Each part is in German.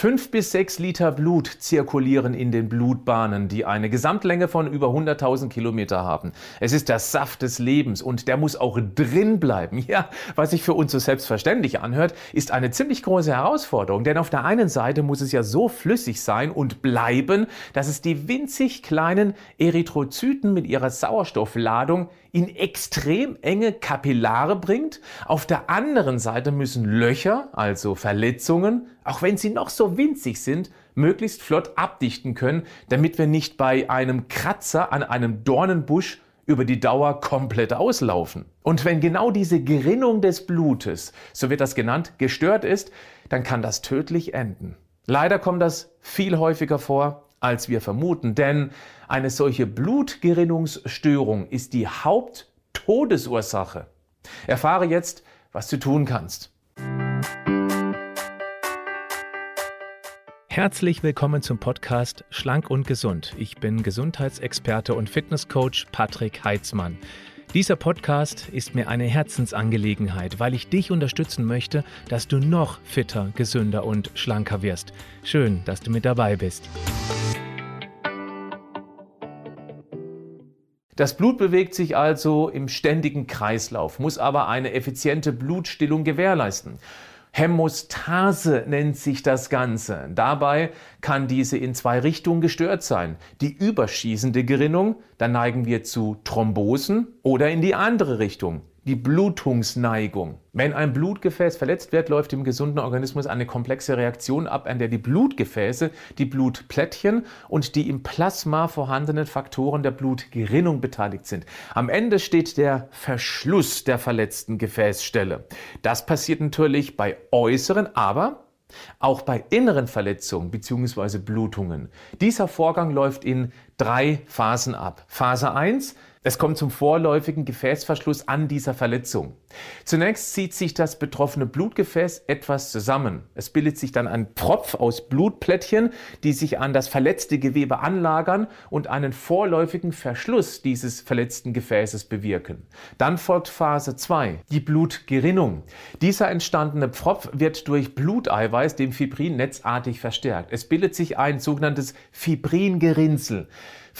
Fünf bis sechs Liter Blut zirkulieren in den Blutbahnen, die eine Gesamtlänge von über 100.000 Kilometer haben. Es ist der Saft des Lebens und der muss auch drin bleiben. Ja, was sich für uns so selbstverständlich anhört, ist eine ziemlich große Herausforderung, denn auf der einen Seite muss es ja so flüssig sein und bleiben, dass es die winzig kleinen Erythrozyten mit ihrer Sauerstoffladung in extrem enge Kapillare bringt. Auf der anderen Seite müssen Löcher, also Verletzungen, auch wenn sie noch so winzig sind, möglichst flott abdichten können, damit wir nicht bei einem Kratzer an einem Dornenbusch über die Dauer komplett auslaufen. Und wenn genau diese Gerinnung des Blutes, so wird das genannt, gestört ist, dann kann das tödlich enden. Leider kommt das viel häufiger vor, als wir vermuten, denn eine solche Blutgerinnungsstörung ist die Haupttodesursache. Erfahre jetzt, was du tun kannst. Herzlich willkommen zum Podcast Schlank und Gesund. Ich bin Gesundheitsexperte und Fitnesscoach Patrick Heitzmann. Dieser Podcast ist mir eine Herzensangelegenheit, weil ich dich unterstützen möchte, dass du noch fitter, gesünder und schlanker wirst. Schön, dass du mit dabei bist. Das Blut bewegt sich also im ständigen Kreislauf, muss aber eine effiziente Blutstillung gewährleisten. Hämostase nennt sich das Ganze. Dabei kann diese in zwei Richtungen gestört sein. Die überschießende Gerinnung, da neigen wir zu Thrombosen oder in die andere Richtung die Blutungsneigung. Wenn ein Blutgefäß verletzt wird, läuft im gesunden Organismus eine komplexe Reaktion ab, an der die Blutgefäße, die Blutplättchen und die im Plasma vorhandenen Faktoren der Blutgerinnung beteiligt sind. Am Ende steht der Verschluss der verletzten Gefäßstelle. Das passiert natürlich bei äußeren, aber auch bei inneren Verletzungen bzw. Blutungen. Dieser Vorgang läuft in drei Phasen ab. Phase 1 es kommt zum vorläufigen Gefäßverschluss an dieser Verletzung. Zunächst zieht sich das betroffene Blutgefäß etwas zusammen. Es bildet sich dann ein Propf aus Blutplättchen, die sich an das verletzte Gewebe anlagern und einen vorläufigen Verschluss dieses verletzten Gefäßes bewirken. Dann folgt Phase 2, die Blutgerinnung. Dieser entstandene Propf wird durch Bluteiweiß, dem Fibrin, netzartig verstärkt. Es bildet sich ein sogenanntes Fibringerinnsel.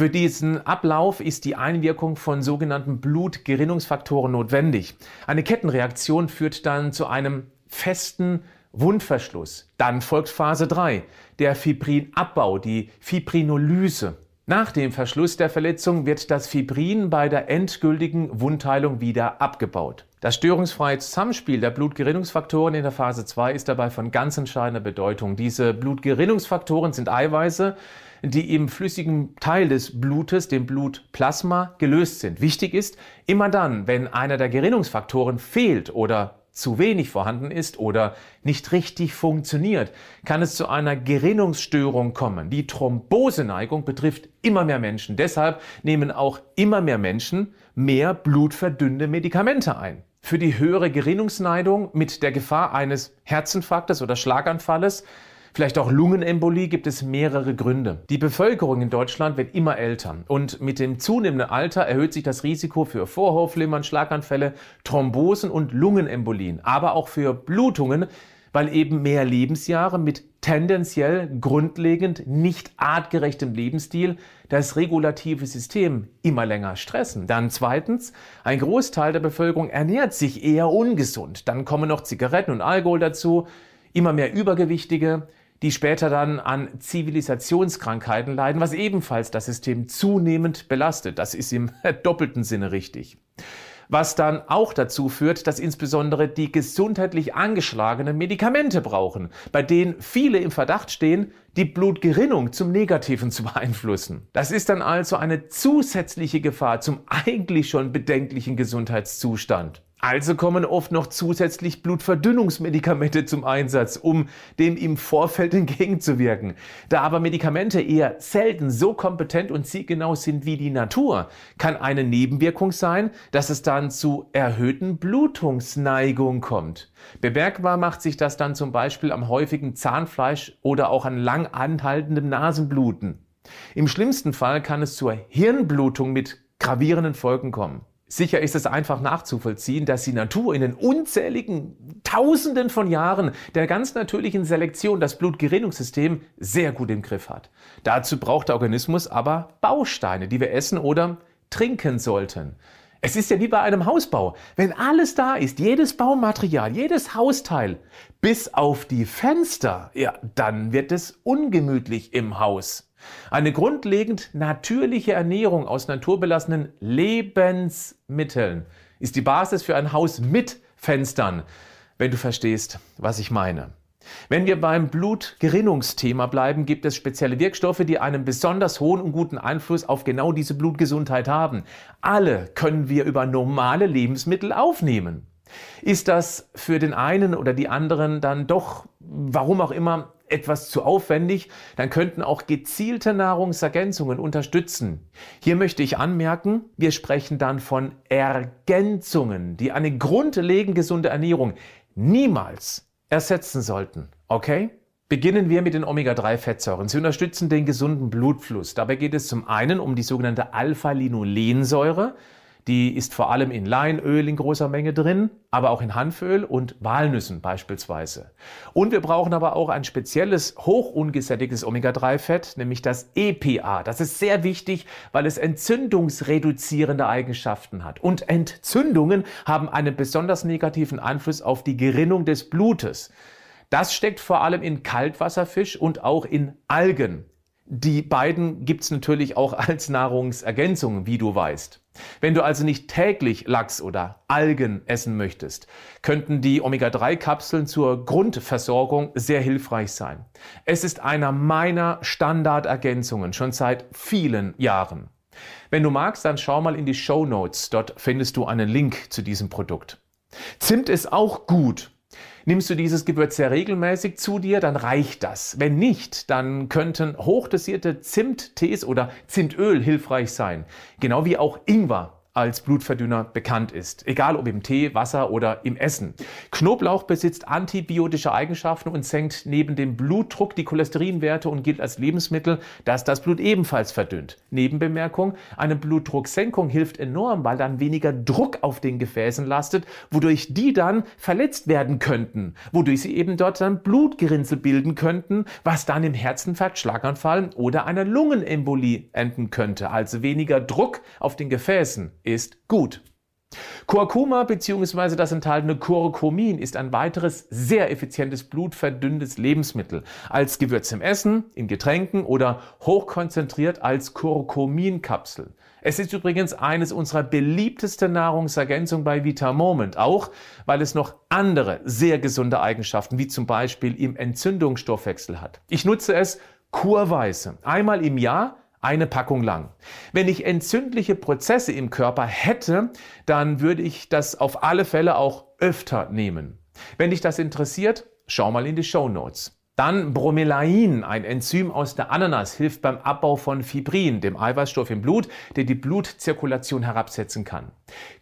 Für diesen Ablauf ist die Einwirkung von sogenannten Blutgerinnungsfaktoren notwendig. Eine Kettenreaktion führt dann zu einem festen Wundverschluss. Dann folgt Phase 3, der Fibrinabbau, die Fibrinolyse. Nach dem Verschluss der Verletzung wird das Fibrin bei der endgültigen Wundheilung wieder abgebaut. Das störungsfreie Zusammenspiel der Blutgerinnungsfaktoren in der Phase 2 ist dabei von ganz entscheidender Bedeutung. Diese Blutgerinnungsfaktoren sind Eiweiße, die im flüssigen Teil des Blutes, dem Blutplasma, gelöst sind. Wichtig ist, immer dann, wenn einer der Gerinnungsfaktoren fehlt oder zu wenig vorhanden ist oder nicht richtig funktioniert, kann es zu einer Gerinnungsstörung kommen. Die Thromboseneigung betrifft immer mehr Menschen. Deshalb nehmen auch immer mehr Menschen mehr blutverdünnende Medikamente ein. Für die höhere Gerinnungsneigung mit der Gefahr eines Herzinfarktes oder Schlaganfalles Vielleicht auch Lungenembolie gibt es mehrere Gründe. Die Bevölkerung in Deutschland wird immer älter und mit dem zunehmenden Alter erhöht sich das Risiko für Vorhofflimmern, Schlaganfälle, Thrombosen und Lungenembolien, aber auch für Blutungen, weil eben mehr Lebensjahre mit tendenziell grundlegend nicht artgerechtem Lebensstil das regulative System immer länger stressen. Dann zweitens, ein Großteil der Bevölkerung ernährt sich eher ungesund. Dann kommen noch Zigaretten und Alkohol dazu, immer mehr Übergewichtige, die später dann an Zivilisationskrankheiten leiden, was ebenfalls das System zunehmend belastet. Das ist im doppelten Sinne richtig. Was dann auch dazu führt, dass insbesondere die gesundheitlich angeschlagenen Medikamente brauchen, bei denen viele im Verdacht stehen, die Blutgerinnung zum Negativen zu beeinflussen. Das ist dann also eine zusätzliche Gefahr zum eigentlich schon bedenklichen Gesundheitszustand. Also kommen oft noch zusätzlich Blutverdünnungsmedikamente zum Einsatz, um dem im Vorfeld entgegenzuwirken. Da aber Medikamente eher selten so kompetent und zielgenau sind wie die Natur, kann eine Nebenwirkung sein, dass es dann zu erhöhten Blutungsneigung kommt. Bemerkbar macht sich das dann zum Beispiel am häufigen Zahnfleisch oder auch an lang anhaltendem Nasenbluten. Im schlimmsten Fall kann es zur Hirnblutung mit gravierenden Folgen kommen. Sicher ist es einfach nachzuvollziehen, dass die Natur in den unzähligen Tausenden von Jahren der ganz natürlichen Selektion das Blutgerinnungssystem sehr gut im Griff hat. Dazu braucht der Organismus aber Bausteine, die wir essen oder trinken sollten. Es ist ja wie bei einem Hausbau. Wenn alles da ist, jedes Baumaterial, jedes Hausteil, bis auf die Fenster, ja, dann wird es ungemütlich im Haus. Eine grundlegend natürliche Ernährung aus naturbelassenen Lebensmitteln ist die Basis für ein Haus mit Fenstern, wenn du verstehst, was ich meine. Wenn wir beim Blutgerinnungsthema bleiben, gibt es spezielle Wirkstoffe, die einen besonders hohen und guten Einfluss auf genau diese Blutgesundheit haben. Alle können wir über normale Lebensmittel aufnehmen. Ist das für den einen oder die anderen dann doch, warum auch immer, etwas zu aufwendig, dann könnten auch gezielte Nahrungsergänzungen unterstützen. Hier möchte ich anmerken, wir sprechen dann von Ergänzungen, die eine grundlegend gesunde Ernährung niemals ersetzen sollten. Okay? Beginnen wir mit den Omega-3-Fettsäuren. Sie unterstützen den gesunden Blutfluss. Dabei geht es zum einen um die sogenannte Alpha-Linolensäure. Die ist vor allem in Leinöl in großer Menge drin, aber auch in Hanföl und Walnüssen beispielsweise. Und wir brauchen aber auch ein spezielles hochungesättigtes Omega-3-Fett, nämlich das EPA. Das ist sehr wichtig, weil es entzündungsreduzierende Eigenschaften hat. Und Entzündungen haben einen besonders negativen Einfluss auf die Gerinnung des Blutes. Das steckt vor allem in Kaltwasserfisch und auch in Algen. Die beiden gibt's natürlich auch als Nahrungsergänzung, wie du weißt. Wenn du also nicht täglich Lachs oder Algen essen möchtest, könnten die Omega-3-Kapseln zur Grundversorgung sehr hilfreich sein. Es ist einer meiner Standardergänzungen schon seit vielen Jahren. Wenn du magst, dann schau mal in die Show Notes. Dort findest du einen Link zu diesem Produkt. Zimt ist auch gut. Nimmst du dieses Gewürz sehr regelmäßig zu dir, dann reicht das. Wenn nicht, dann könnten hochdosierte Zimttees oder Zimtöl hilfreich sein. Genau wie auch Ingwer als Blutverdünner bekannt ist, egal ob im Tee, Wasser oder im Essen. Knoblauch besitzt antibiotische Eigenschaften und senkt neben dem Blutdruck die Cholesterinwerte und gilt als Lebensmittel, das das Blut ebenfalls verdünnt. Nebenbemerkung, eine Blutdrucksenkung hilft enorm, weil dann weniger Druck auf den Gefäßen lastet, wodurch die dann verletzt werden könnten, wodurch sie eben dort dann Blutgerinnsel bilden könnten, was dann im Herzinfarkt, Schlaganfall oder einer Lungenembolie enden könnte, also weniger Druck auf den Gefäßen ist gut. Kurkuma bzw. das enthaltene Kurkumin ist ein weiteres sehr effizientes blutverdünnendes Lebensmittel. Als Gewürz im Essen, in Getränken oder hochkonzentriert als Kurkuminkapsel. Es ist übrigens eines unserer beliebtesten Nahrungsergänzungen bei Vita Moment, auch weil es noch andere sehr gesunde Eigenschaften wie zum Beispiel im Entzündungsstoffwechsel hat. Ich nutze es kurweise, einmal im Jahr eine Packung lang. Wenn ich entzündliche Prozesse im Körper hätte, dann würde ich das auf alle Fälle auch öfter nehmen. Wenn dich das interessiert, schau mal in die Show Notes. Dann Bromelain, ein Enzym aus der Ananas, hilft beim Abbau von Fibrin, dem Eiweißstoff im Blut, der die Blutzirkulation herabsetzen kann.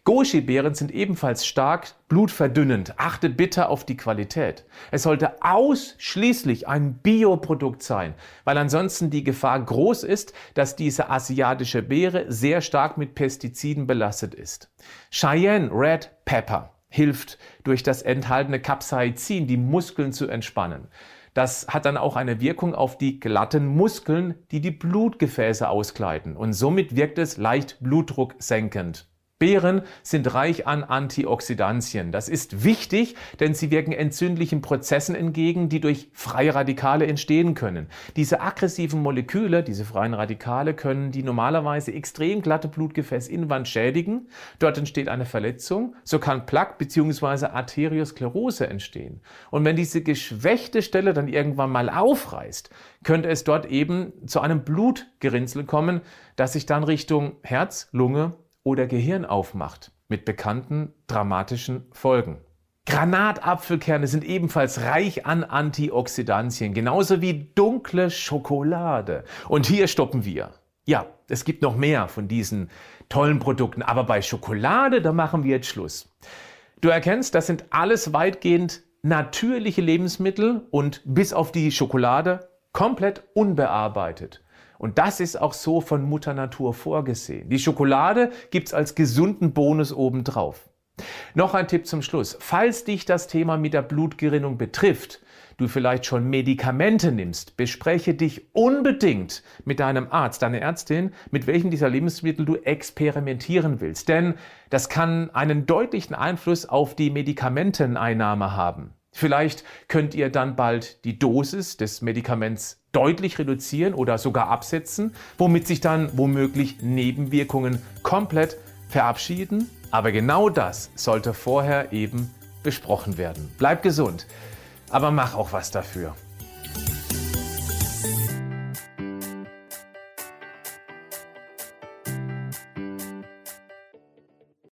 Goji-Beeren sind ebenfalls stark blutverdünnend. Achtet bitte auf die Qualität. Es sollte ausschließlich ein Bioprodukt sein, weil ansonsten die Gefahr groß ist, dass diese asiatische Beere sehr stark mit Pestiziden belastet ist. Cheyenne Red Pepper hilft durch das enthaltene Capsaicin, die Muskeln zu entspannen. Das hat dann auch eine Wirkung auf die glatten Muskeln, die die Blutgefäße auskleiden und somit wirkt es leicht blutdrucksenkend. Beeren sind reich an Antioxidantien. Das ist wichtig, denn sie wirken entzündlichen Prozessen entgegen, die durch freie Radikale entstehen können. Diese aggressiven Moleküle, diese freien Radikale, können die normalerweise extrem glatte Blutgefäßinnenwand schädigen. Dort entsteht eine Verletzung. So kann Plaque bzw. Arteriosklerose entstehen. Und wenn diese geschwächte Stelle dann irgendwann mal aufreißt, könnte es dort eben zu einem Blutgerinnsel kommen, das sich dann Richtung Herz, Lunge oder Gehirn aufmacht, mit bekannten dramatischen Folgen. Granatapfelkerne sind ebenfalls reich an Antioxidantien, genauso wie dunkle Schokolade. Und hier stoppen wir. Ja, es gibt noch mehr von diesen tollen Produkten, aber bei Schokolade, da machen wir jetzt Schluss. Du erkennst, das sind alles weitgehend natürliche Lebensmittel und bis auf die Schokolade komplett unbearbeitet. Und das ist auch so von Mutter Natur vorgesehen. Die Schokolade gibt's als gesunden Bonus obendrauf. Noch ein Tipp zum Schluss. Falls dich das Thema mit der Blutgerinnung betrifft, du vielleicht schon Medikamente nimmst, bespreche dich unbedingt mit deinem Arzt, deiner Ärztin, mit welchem dieser Lebensmittel du experimentieren willst. Denn das kann einen deutlichen Einfluss auf die Medikamenteneinnahme haben. Vielleicht könnt ihr dann bald die Dosis des Medikaments deutlich reduzieren oder sogar absetzen, womit sich dann womöglich Nebenwirkungen komplett verabschieden. Aber genau das sollte vorher eben besprochen werden. Bleib gesund, aber mach auch was dafür.